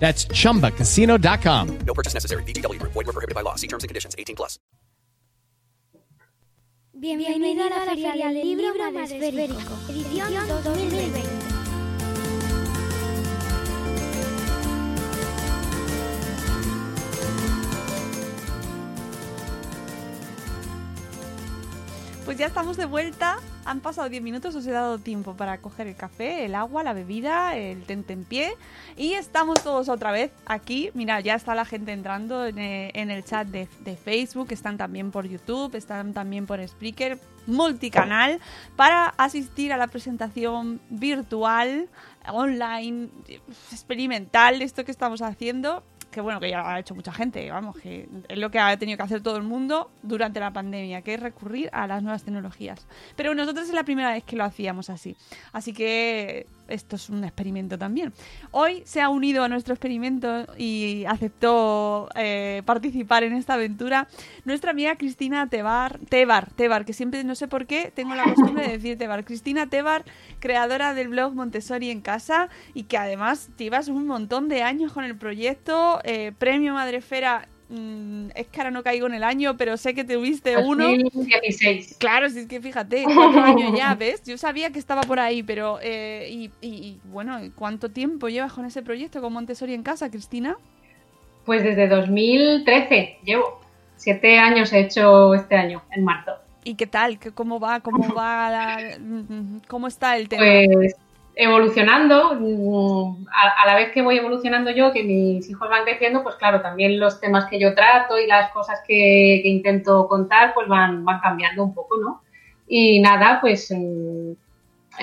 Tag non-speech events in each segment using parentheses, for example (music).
That's chumbacasino.com. No purchase necessary. VGW Group. Void were prohibited by law. See terms and conditions. 18 plus. Bienvenida a la Feria del Libro Madresférico, edición 2020. Pues ya estamos de vuelta. Han pasado 10 minutos, os he dado tiempo para coger el café, el agua, la bebida, el tentempié. Y estamos todos otra vez aquí. Mira, ya está la gente entrando en, eh, el chat de, de Facebook, están también por YouTube, están también por Spreaker, multicanal, para asistir a la presentación virtual, online, experimental, esto que estamos haciendo que bueno, que ya ha hecho mucha gente, vamos, que es lo que ha tenido que hacer todo el mundo durante la pandemia, que es recurrir a las nuevas tecnologías. Pero nosotros es la primera vez que lo hacíamos así. Así que esto es un experimento también. Hoy se ha unido a nuestro experimento y aceptó eh, participar en esta aventura nuestra amiga Cristina Tebar, Tebar, Tebar, que siempre no sé por qué tengo la costumbre de decir Tebar. Cristina Tebar, creadora del blog Montessori en casa y que además llevas un montón de años con el proyecto, eh, premio Madrefera mm, es que ahora no caigo en el año, pero sé que tuviste uno. 2016. Claro, si es que fíjate, (laughs) cuatro años ya, ¿ves? Yo sabía que estaba por ahí, pero. eh, y, y- y, bueno, ¿cuánto tiempo llevas con ese proyecto con Montessori en casa, Cristina? Pues desde 2013 llevo. Siete años he hecho este año, en marzo. ¿Y qué tal? ¿Qué- ¿Cómo va? ¿Cómo (laughs) va? la- mm, ¿Cómo está el tema? Pues evolucionando, mm, a, a la vez que voy evolucionando yo, que mis hijos van creciendo, pues claro, también los temas que yo trato y las cosas que, que intento contar, pues van, van cambiando un poco, ¿no? Y nada, pues mm,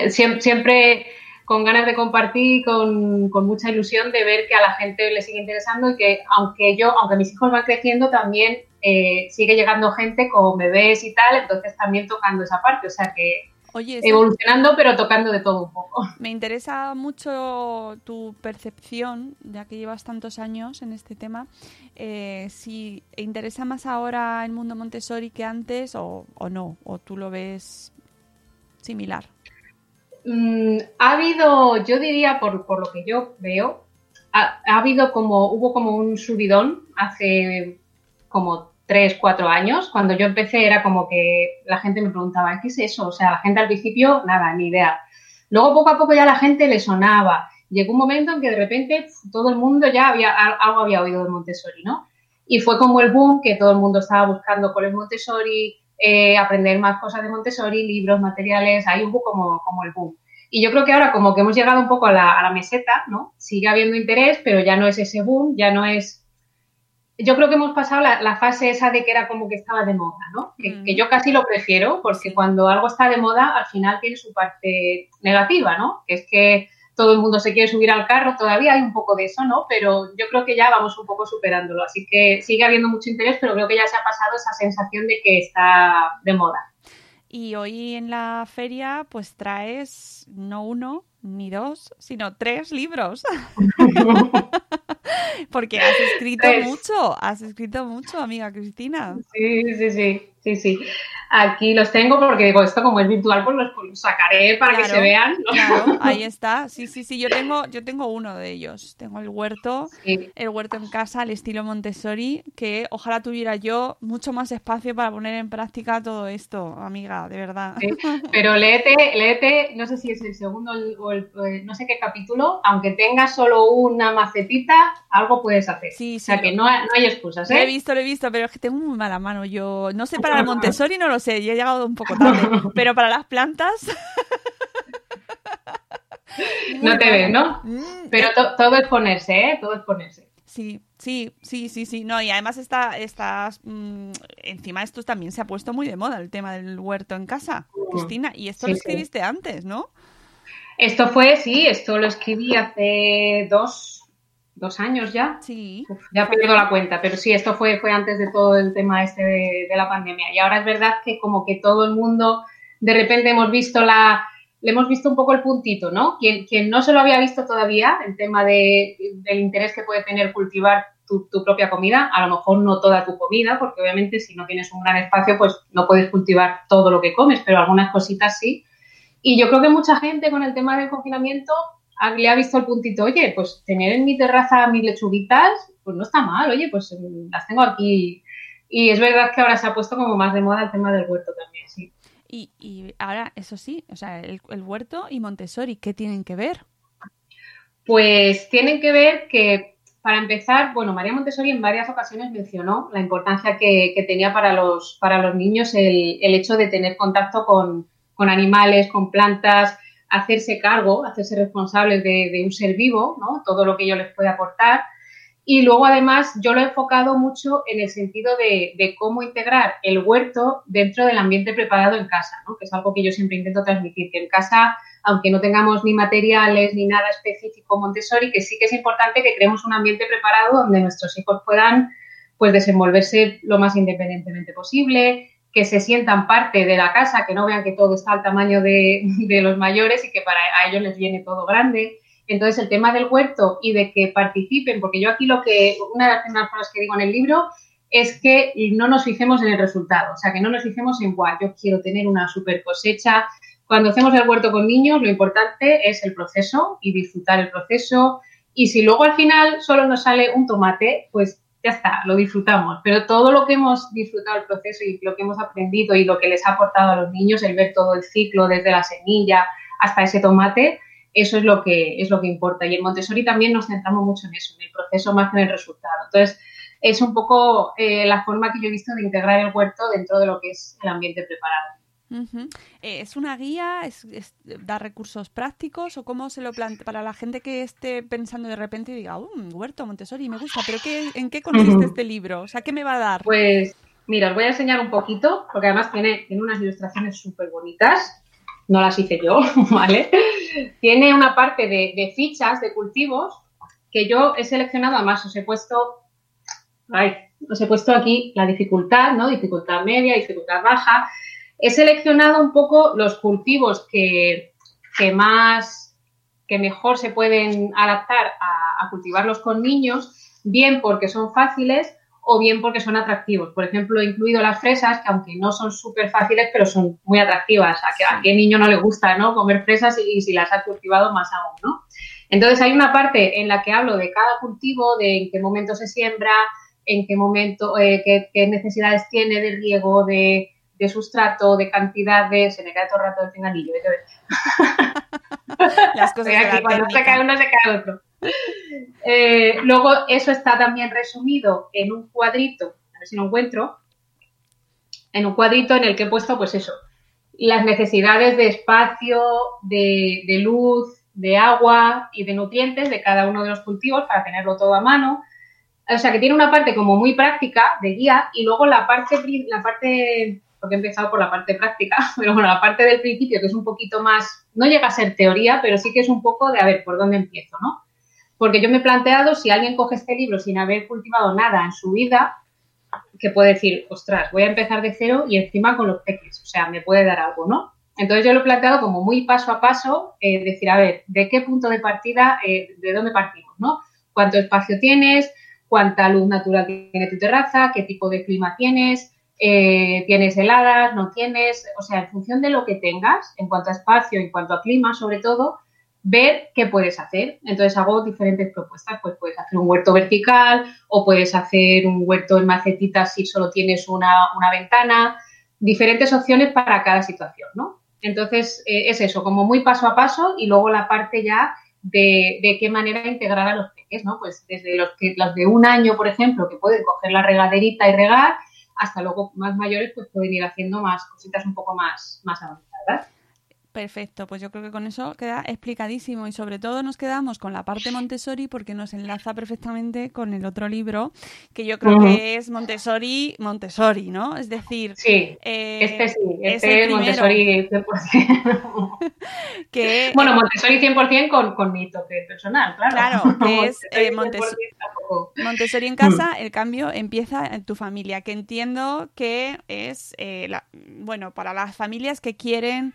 siem- siempre con ganas de compartir, con, con mucha ilusión de ver que a la gente le sigue interesando y que aunque yo, aunque mis hijos van creciendo, también eh, sigue llegando gente con bebés y tal, entonces también tocando esa parte, o sea que Oye, evolucionando pero tocando de todo un poco. me interesa mucho tu percepción, ya que llevas tantos años en este tema. Eh, si interesa más ahora el mundo Montessori que antes o, o no, o tú lo ves similar. Mm, ha habido, yo diría, por, por lo que yo veo, ha, ha habido como, hubo como un subidón hace como tres, cuatro años. Cuando yo empecé era como que la gente me preguntaba, ¿qué es eso? O sea, la gente al principio, nada, ni idea. Luego poco a poco ya la gente le sonaba. Llegó un momento en que de repente todo el mundo ya había, al- algo había oído de Montessori, ¿no? Y fue como el boom que todo el mundo estaba buscando con el Montessori, eh, aprender más cosas de Montessori, libros, materiales, ahí hubo como, como el boom. Y yo creo que ahora como que hemos llegado un poco a la meseta, ¿no? Sigue habiendo interés, pero ya no es ese boom, ya no es... Yo creo que hemos pasado la, la fase esa de que era como que estaba de moda, ¿no? Que, Mm. que yo casi lo prefiero, porque cuando algo está de moda, al final tiene su parte negativa, ¿no? Que es que todo el mundo se quiere subir al carro, todavía hay un poco de eso, ¿no? Pero yo creo que ya vamos un poco superándolo, así que sigue habiendo mucho interés, pero creo que ya se ha pasado esa sensación de que está de moda. Y hoy en la feria pues traes no uno ni dos, sino tres libros. (laughs) (laughs) Porque has escrito Pues- mucho, has escrito mucho, amiga Cristina. Sí, sí, sí, sí, sí. Aquí los tengo porque digo, esto como es virtual, pues los pues, sacaré para que se vean. ¿no? Claro, (laughs) ahí está. Sí, sí, sí. Yo tengo, yo tengo uno de ellos. Tengo el huerto, Sí. el huerto en casa, al estilo Montessori, que ojalá tuviera yo mucho más espacio para poner en práctica todo esto, amiga, de verdad. Sí, Pero léete, léete, no sé si es el segundo o el, el- no sé qué capítulo, aunque tengas solo una macetita, algo puedes hacer. Sí, o sea sí, que no, hay- no hay excusas, Lo he ¿eh? visto, lo he visto, pero es que tengo muy mala mano. Yo no sé para el (laughs) Montessori, no lo sé, ya he llegado un poco tarde, pero para las plantas. (laughs) No te ves, ¿no? Mm, Pero to- todo es ponerse, ¿eh? Todo es ponerse. Sí, sí, sí, sí, sí. No, y además está, estás mm, encima esto también se ha puesto muy de moda el tema del huerto en casa, Mm, Cristina. Y esto sí, lo sí. escribiste antes, ¿no? Esto fue, sí, esto lo escribí hace dos, dos años ya. Sí. Uf, ya pierdo la cuenta, pero sí, esto fue, fue antes de todo el tema este de, de la pandemia. Y ahora es verdad que como que todo el mundo, de repente hemos visto la, le hemos visto un poco el puntito, ¿no? Quien, quien no se lo había visto todavía, el tema de, del interés que puede tener cultivar tu, tu propia comida, a lo mejor no toda tu comida, porque obviamente si no tienes un gran espacio, pues no puedes cultivar todo lo que comes, pero algunas cositas sí. Y yo creo que mucha gente con el tema del confinamiento le ha visto el puntito, oye, pues tener en mi terraza mis lechuguitas, pues no está mal, oye, pues mm, las tengo aquí. Y es verdad que ahora se ha puesto como más de moda el tema del huerto también, sí. Y, y ahora, eso sí, o sea, el, el huerto y Montessori, ¿qué tienen que ver? Pues tienen que ver que, para empezar, bueno, María Montessori en varias ocasiones mencionó la importancia que, que tenía para los, para los niños el, el hecho de tener contacto con, con animales, con plantas, hacerse cargo, hacerse responsables de, un ser vivo, ¿no? Todo lo que ello les puede aportar. Y luego, además, yo lo he enfocado mucho en el sentido de, de cómo integrar el huerto dentro del ambiente preparado en casa, ¿no? que es algo que yo siempre intento transmitir, que en casa, aunque no tengamos ni materiales ni nada específico Montessori, que sí que es importante que creemos un ambiente preparado donde nuestros hijos puedan pues, desenvolverse lo más independientemente posible, que se sientan parte de la casa, que no vean que todo está al tamaño de, de los mayores y que para a ellos les viene todo grande. Entonces, el tema del huerto y de que participen, porque yo aquí lo que, una de las primeras cosas que digo en el libro es que no nos fijemos en el resultado, o sea, que no nos fijemos en, guau, yo quiero tener una super cosecha. Cuando hacemos el huerto con niños, lo importante es el proceso y disfrutar el proceso. Y si luego al final solo nos sale un tomate, pues ya está, lo disfrutamos. Pero todo lo que hemos disfrutado el proceso y lo que hemos aprendido y lo que les ha aportado a los niños, el ver todo el ciclo desde la semilla hasta ese tomate, eso es lo que es lo que importa. Y en Montessori también nos centramos mucho en eso, en el proceso más que en el resultado. Entonces, es un poco eh, la forma que yo he visto de integrar el huerto dentro de lo que es el ambiente preparado. Eh, ¿Es una guía? ¿Es, es- ¿Da recursos prácticos? ¿O cómo se lo plantea para la gente que esté pensando de repente y diga, "Um, huerto, Montessori, me gusta, pero qué, ¿en qué consiste este libro? O sea, ¿qué me va a dar? Pues mira, os voy a enseñar un poquito, porque además tiene, tiene unas ilustraciones súper bonitas. No las hice yo, (laughs) ¿vale? Tiene una parte de, de fichas de cultivos que yo he seleccionado, además os he puesto, ay, os he puesto aquí la dificultad, ¿no? Dificultad media, dificultad baja. He seleccionado un poco los cultivos que, que más, que mejor se pueden adaptar a, a cultivarlos con niños, bien porque son fáciles o bien porque son atractivos. Por ejemplo, he incluido las fresas, que aunque no son súper fáciles, pero son muy atractivas. ¿A, que, a qué niño no le gusta ¿no? comer fresas y, y si las ha cultivado más aún? ¿no? Entonces hay una parte en la que hablo de cada cultivo, de en qué momento se siembra, en qué momento, eh, qué, qué, necesidades tiene de riego, de, de, sustrato, de cantidad de... Se me cae todo el rato el pinganillo. (laughs) Las cosas aquí, de cuando técnica. se cae uno, se cae otro. Eh, luego, eso está también resumido en un cuadrito, a ver si lo encuentro, en un cuadrito en el que he puesto, pues eso, las necesidades de espacio, de, de luz, de agua y de nutrientes de cada uno de los cultivos para tenerlo todo a mano. O sea, que tiene una parte como muy práctica de guía y luego la parte, la parte, porque he empezado por la parte práctica, (laughs) pero bueno, la parte del principio que es un poquito más, no llega a ser teoría, pero sí que es un poco de a ver por dónde empiezo, ¿no? Porque yo me he planteado, si alguien coge este libro sin haber cultivado nada en su vida, que puede decir, ostras, voy a empezar de cero y encima con los peques, o sea, me puede dar algo, ¿no? Entonces yo lo he planteado como muy paso a paso, eh, decir, a ver, ¿de qué punto de partida, eh, de dónde partimos, ¿no? cuánto espacio tienes, cuánta luz natural tiene tu terraza, qué tipo de clima tienes, eh, tienes heladas, no tienes, o sea, en función de lo que tengas, en cuanto a espacio, en cuanto a clima, sobre todo, ver qué puedes hacer. Entonces hago diferentes propuestas, pues puedes hacer un huerto vertical o puedes hacer un huerto en macetitas si solo tienes una, ventana, diferentes opciones para cada situación, ¿no? Entonces eh, es eso, como muy paso a paso y luego la parte ya de, de, qué manera integrar a los peques, ¿no? Pues desde los que los de un año, por ejemplo, que pueden coger la regaderita y regar, hasta luego más mayores, pues pueden ir haciendo más cositas un poco más, más avanzadas. Perfecto, pues yo creo que con eso queda explicadísimo y sobre todo nos quedamos con la parte Montessori porque nos enlaza perfectamente con el otro libro que yo creo que es Montessori, Montessori, ¿no? Es decir, sí, eh, este sí, este es, Montessori 100%. (laughs) que, bueno, Montessori 100% con, con mi toque personal, claro. Claro, (laughs) que es eh, Montessori, Montessori, en casa, el cambio empieza en tu familia, que entiendo que es, eh, la, bueno, para las familias que quieren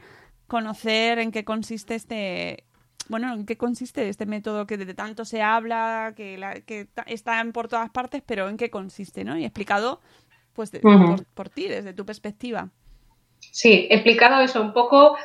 conocer en qué consiste este bueno, en qué consiste este método que de tanto se habla, que, la, que está por todas partes, pero en qué consiste, ¿no? Y explicado, pues, por, por, ti, desde tu perspectiva. Sí, explicado eso un poco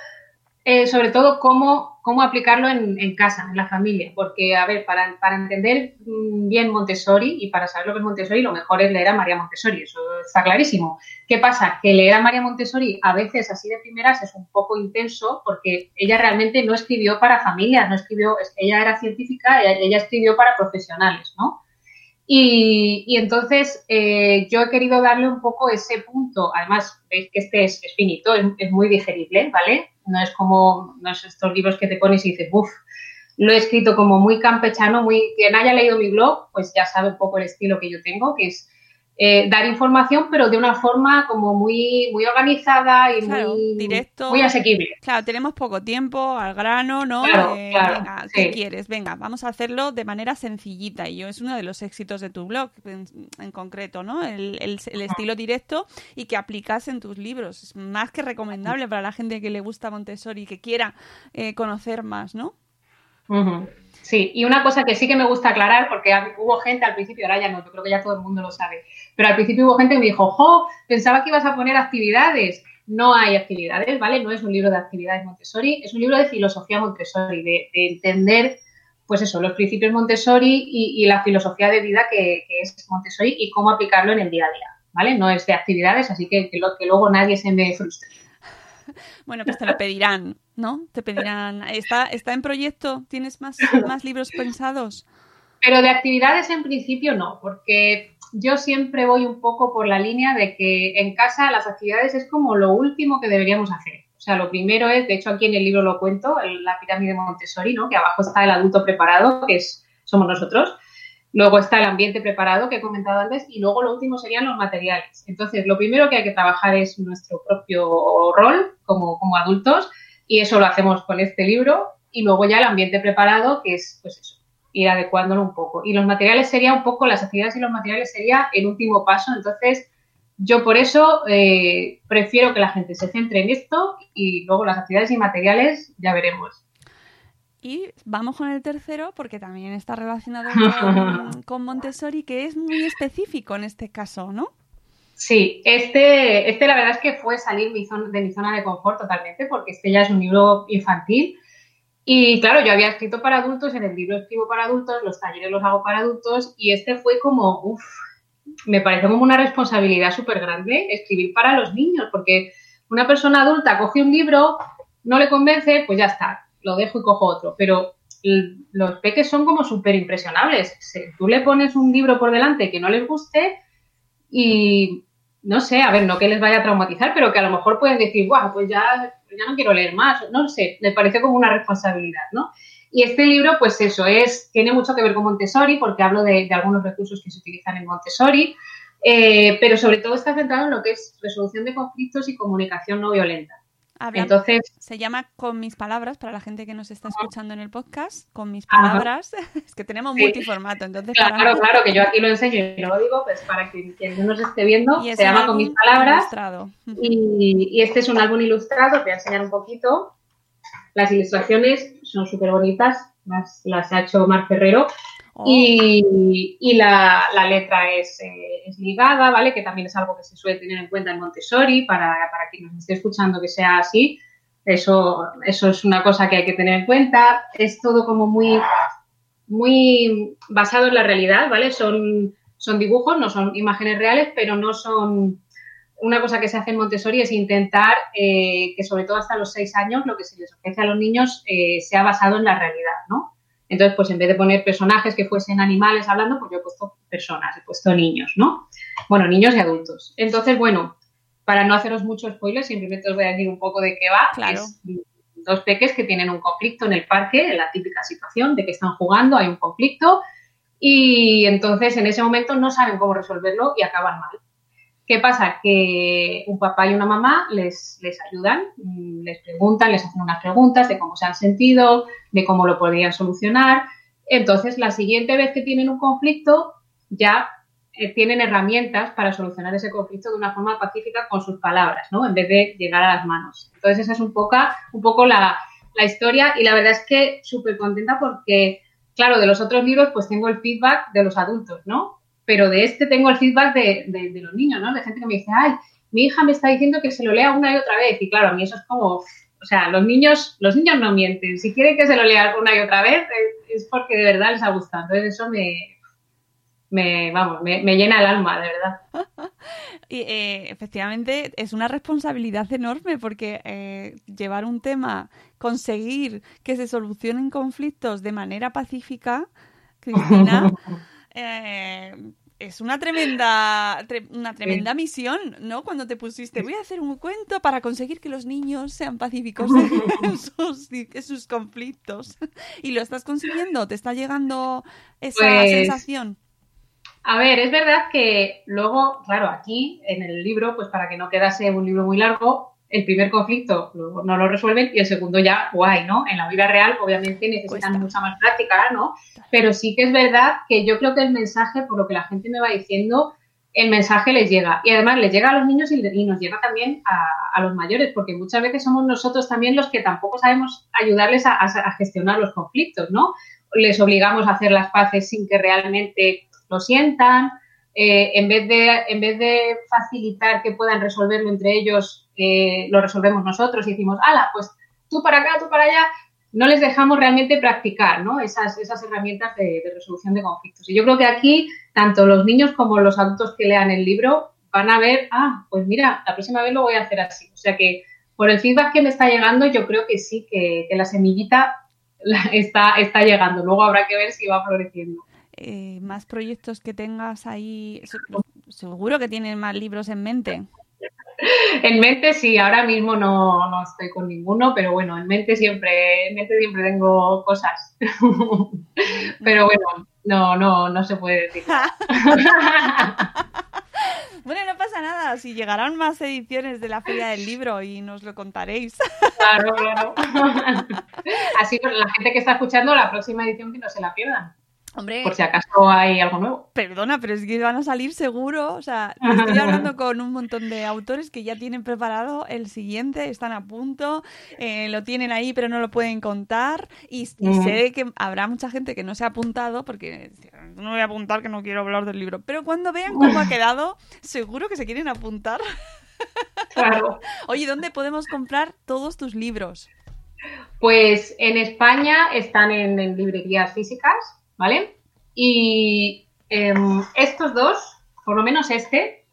eh, sobre todo cómo, cómo aplicarlo en, casa, en la familia. Porque, a ver, para, para, entender bien Montessori y para saber lo que es Montessori, lo mejor es leer a María Montessori, eso está clarísimo. ¿Qué pasa? Que leer a María Montessori a veces así de primeras es un poco intenso porque ella realmente no escribió para familias, no escribió, ella era científica, ella, escribió para profesionales, ¿no? Y, entonces eh, yo he querido darle un poco ese punto, además veis que este es, finito, es, es, muy digerible, ¿vale? No es como no es estos libros que te pones y dices, uff, lo he escrito como muy campechano, muy quien haya leído mi blog, pues ya sabe un poco el estilo que yo tengo, que es eh, dar información, pero de una forma como muy, muy organizada y muy, directo, muy asequible. Claro, tenemos poco tiempo, al grano, ¿no? Eh, venga, ¿qué quieres? Venga, vamos a hacerlo de manera sencillita. Y yo es uno de los éxitos de tu blog en, concreto, ¿no? El, estilo directo y que aplicas en tus libros. Es más que recomendable para la gente que le gusta Montessori y que quiera eh, conocer más, ¿no? Sí, y una cosa que sí que me gusta aclarar, porque hubo gente al principio, ahora ya no, yo creo que ya todo el mundo lo sabe, pero al principio hubo gente que me dijo, jo, pensaba que ibas a poner actividades. No hay actividades, ¿vale? No es un libro de actividades Montessori, es un libro de filosofía Montessori, de, entender, pues eso, los principios Montessori y, la filosofía de vida que, es Montessori y cómo aplicarlo en el día a día, ¿vale? No es de actividades, así que que, lo, que luego nadie se me frustre. (laughs) Bueno, pues te lo pedirán, ¿no? Te pedirán. ¿Está, está en proyecto? ¿Tienes más, más libros pensados? Pero de actividades en principio no, porque yo siempre voy un poco por la línea de que en casa las actividades es como lo último que deberíamos hacer. O sea, lo primero es, de hecho aquí en el libro lo cuento, la pirámide Montessori, ¿no? Que abajo está el adulto preparado, que es, somos nosotros. Luego está el ambiente preparado que he comentado antes y luego lo último serían los materiales. Entonces, lo primero que hay que trabajar es nuestro propio rol como, como adultos y eso lo hacemos con este libro y luego ya el ambiente preparado que es pues eso, ir adecuándolo un poco. Y los materiales sería un poco, las actividades y los materiales sería el último paso. Entonces, yo por eso eh, prefiero que la gente se centre en esto y luego las actividades y materiales ya veremos. Y vamos con el tercero porque también está relacionado (laughs) con, Montessori, que es muy específico en este caso, ¿no? Sí, este, este la verdad es que fue salir de mi zona de confort totalmente, porque este ya es un libro infantil. Y claro, yo había escrito para adultos, en el libro escribo para adultos, los talleres los hago para adultos, y este fue como, uff, me parece como una responsabilidad súper grande escribir para los niños, porque una persona adulta coge un libro, no le convence, pues ya está, lo dejo y cojo otro. Pero los peques son como súper impresionables. tú le pones un libro por delante que no les guste y no sé, a ver, no que les vaya a traumatizar, pero que a lo mejor pueden decir, guau, pues ya, ya no quiero leer más. No sé, me parece como una responsabilidad, ¿no? Y este libro, pues eso, es, tiene mucho que ver con Montessori, porque hablo de, algunos recursos que se utilizan en Montessori, eh, pero sobre todo está centrado en lo que es resolución de conflictos y comunicación no violenta. Entonces, se llama Con mis palabras, para la gente que nos está escuchando en el podcast, con mis palabras, (laughs) es que tenemos multiformato, entonces... Claro, claro, que yo aquí lo enseño y no lo digo, pues para que quien no nos esté viendo, se llama Con mis palabras. Y, y, este es un álbum ilustrado, te voy a enseñar un poquito. Las ilustraciones son súper bonitas, las, las ha hecho Mar Ferrero. Oh. Y, la, letra es, eh, es ligada, ¿vale? Que también es algo que se suele tener en cuenta en Montessori, para, para quien nos esté escuchando que sea así. Eso, eso es una cosa que hay que tener en cuenta. Es todo como muy, muy basado en la realidad, ¿vale? Son, son dibujos, no son imágenes reales, pero no son... Una cosa que se hace en Montessori es intentar eh, que sobre todo hasta los seis años lo que se les ofrece a los niños eh, sea basado en la realidad, ¿no? Entonces, pues en vez de poner personajes que fuesen animales hablando, pues yo he puesto personas, he puesto niños, ¿no? Bueno, niños y adultos. Entonces, bueno, para no haceros mucho spoiler, simplemente os voy a decir un poco de qué va. Claro. Es dos peques que tienen un conflicto en el parque, en la típica situación de que están jugando, hay un conflicto, y entonces en ese momento no saben cómo resolverlo y acaban mal. ¿Qué pasa? Que un papá y una mamá les, les ayudan, mm, les preguntan, les hacen unas preguntas de cómo se han sentido, de cómo lo podrían solucionar. Entonces, la siguiente vez que tienen un conflicto, ya eh, tienen herramientas para solucionar ese conflicto de una forma pacífica con sus palabras, ¿no? En vez de llegar a las manos. Entonces, esa es un poco, un poco la, la historia y la verdad es que súper contenta porque, claro, de los otros libros pues tengo el feedback de los adultos, ¿no? Pero de este tengo el feedback de, de, de los niños, ¿no? De gente que me dice, ay, mi hija me está diciendo que se lo lea una y otra vez. Y claro, a mí eso es como, o sea, los niños, los niños no mienten. Si quieren que se lo lea una y otra vez, es, es porque de verdad les ha gustado. Entonces eso me, me vamos, me, me llena el alma, de verdad. (laughs) Y, eh, efectivamente es una responsabilidad enorme porque eh, llevar un tema, conseguir que se solucionen conflictos de manera pacífica, Cristina, (laughs) eh, es una tremenda, tre- una tremenda misión, ¿no? Cuando te pusiste, voy a hacer un cuento para conseguir que los niños sean pacíficos (laughs) en sus, en sus conflictos. (laughs) Y lo estás consiguiendo, te está llegando esa Pues, sensación. A ver, es verdad que luego, claro, aquí en el libro, pues para que no quedase un libro muy largo, el primer conflicto lo- no lo resuelven y el segundo ya, guay, ¿no? En la vida real, obviamente, necesitan Cuesta. mucha más práctica, ¿no? Pero sí que es verdad que yo creo que el mensaje, por lo que la gente me va diciendo, el mensaje les llega. Y además les llega a los niños y, y nos llega también a, a los mayores, porque muchas veces somos nosotros también los que tampoco sabemos ayudarles a, a- a gestionar los conflictos, ¿no? Les obligamos a hacer las paces sin que realmente lo sientan. Eh, en, vez de, en vez de facilitar que puedan resolverlo entre ellos, eh, lo resolvemos nosotros y decimos, ala, pues tú para acá, tú para allá, no les dejamos realmente practicar ¿no? esas, esas herramientas de, resolución de conflictos. Y yo creo que aquí, tanto los niños como los adultos que lean el libro van a ver, ah, pues mira, la próxima vez lo voy a hacer así. O sea que por el feedback que me está llegando, yo creo que sí, que, la semillita está, está llegando. Luego habrá que ver si va floreciendo. eh, más proyectos que tengas ahí. Se- Seguro que tienen más libros en mente. En mente sí, ahora mismo no, no estoy con ninguno, pero bueno, en mente siempre, en mente siempre tengo cosas. (laughs) pero bueno, no, no, no se puede decir. (laughs) Bueno, no pasa nada. Si llegarán más ediciones de la Feria del Libro y nos lo contaréis. Claro, claro. (laughs) Así pues, la gente que está escuchando la próxima edición que no se la pierdan, Hombre, por si acaso hay algo nuevo. perdona, pero es que van a salir seguro. O sea, estoy (laughs) hablando con un montón de autores que ya tienen preparado el siguiente, están a punto, eh, lo tienen ahí, pero no lo pueden contar. Y, y Mm. sé que habrá mucha gente que no se ha apuntado porque no voy a apuntar que no quiero hablar del libro. Pero cuando vean cómo ha (laughs) quedado, seguro que se quieren apuntar. (laughs) Claro. Oye, ¿dónde podemos comprar todos tus libros? Pues en España están en, en librerías físicas, ¿vale? Y em, estos dos, por lo menos este,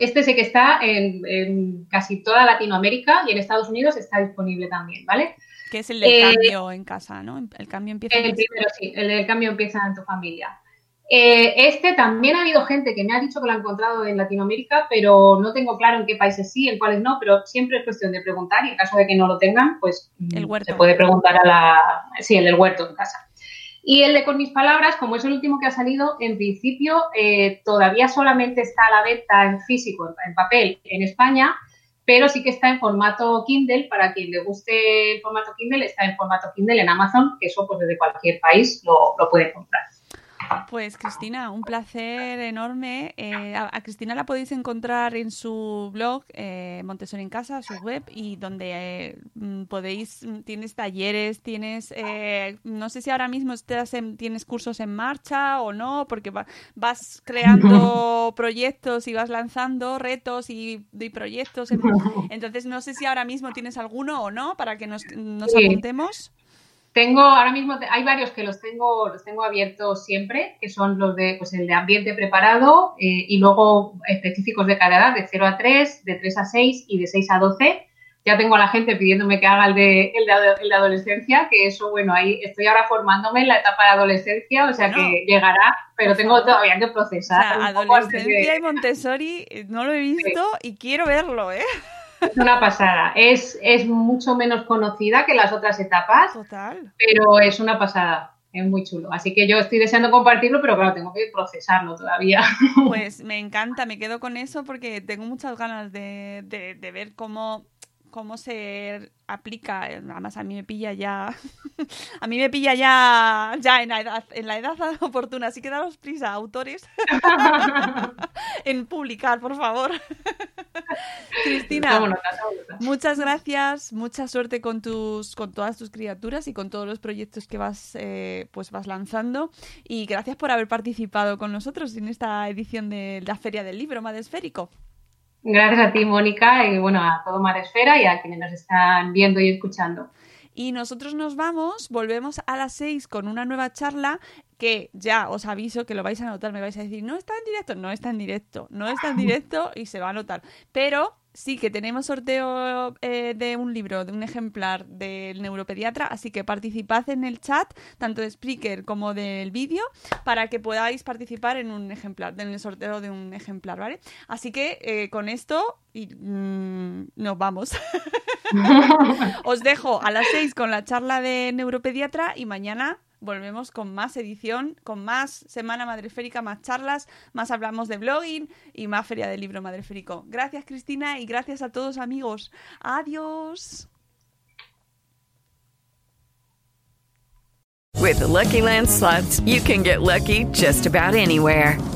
este sé que está en, en casi toda Latinoamérica y en Estados Unidos está disponible también, ¿vale? Que es el del Eh, cambio en casa, ¿no? El cambio empieza en El casa. primero sí, el del cambio empieza en tu familia. Eh, este también ha habido gente que me ha dicho que lo ha encontrado en Latinoamérica, pero no tengo claro en qué países sí, en cuáles no, pero siempre es cuestión de preguntar y en caso de que no lo tengan, pues mm, El huerto. se puede preguntar a la... Sí, el del huerto en casa. Y el de Con mis palabras, como es el último que ha salido, en principio eh, todavía solamente está a la venta en físico, en, papel, en España, pero sí que está en formato Kindle. Para quien le guste el formato Kindle, está en formato Kindle en Amazon, que eso pues desde cualquier país lo, lo puede comprar. Pues Cristina, un placer enorme. Eh, a, a Cristina la podéis encontrar en su blog eh, Montessori en casa, su web, y donde eh, mm, podéis, mm, tienes talleres, tienes, eh, no sé si ahora mismo estás en- tienes cursos en marcha o no, porque va- vas creando (laughs) proyectos y vas lanzando retos y, y proyectos. en- (laughs) entonces no sé si ahora mismo tienes alguno o no, para que nos, nos Sí. apuntemos. Tengo, ahora mismo hay varios que los tengo, los tengo abiertos siempre, que son los de, pues el de ambiente preparado eh, y luego específicos de cada edad, de 0 a 3, de 3 a 6 y de 6 a 12. Ya tengo a la gente pidiéndome que haga el de, el de, el de adolescencia, que eso, bueno, ahí estoy ahora formándome en la etapa de adolescencia, o sea Bueno, que llegará, pero tengo todavía que O procesar. sea, antes de- adolescencia y Montessori eh, no lo he visto y quiero verlo, ¿eh? Es una pasada. Es, es mucho menos conocida que las otras etapas, Total. pero es una pasada. Es muy chulo. Así que yo estoy deseando compartirlo, pero claro, tengo que procesarlo todavía. Pues me encanta, me quedo con eso porque tengo muchas ganas de, de- de ver cómo, cómo se aplica. Además, a mí me pilla ya. (laughs) A mí me pilla ya, ya en la edad, en la edad (laughs) oportuna. Así que daros prisa, autores, (laughs) en publicar, por favor. Cristina. Muchas gracias, mucha suerte con tus, con todas tus criaturas y con todos los proyectos que vas, eh, pues vas lanzando. Y gracias por haber participado con nosotros en esta edición de la Feria del Libro Madesférico. Gracias a ti, Mónica, y bueno, a todo Maresfera y a quienes nos están viendo y escuchando. Y nosotros nos vamos, volvemos a las 6 con una nueva charla que ya os aviso que lo vais a notar, me vais a decir, no está en directo, no está en directo, no está en directo y se va a notar. Pero sí que tenemos sorteo eh, de un libro, de un ejemplar del neuropediatra, así que participad en el chat, tanto de Spreaker como del vídeo, para que podáis participar en un ejemplar, en el sorteo de un ejemplar, ¿vale? Así que eh, con esto y, mm, nos vamos. (laughs) Os dejo a las 6 con la charla de neuropediatra y mañana volvemos con más edición, con más Semana Madreférica, más charlas, más hablamos de blogging y más Feria del Libro Madreférico. Gracias Cristina y gracias a todos amigos. Adiós. With the Lucky you can get lucky just about anywhere.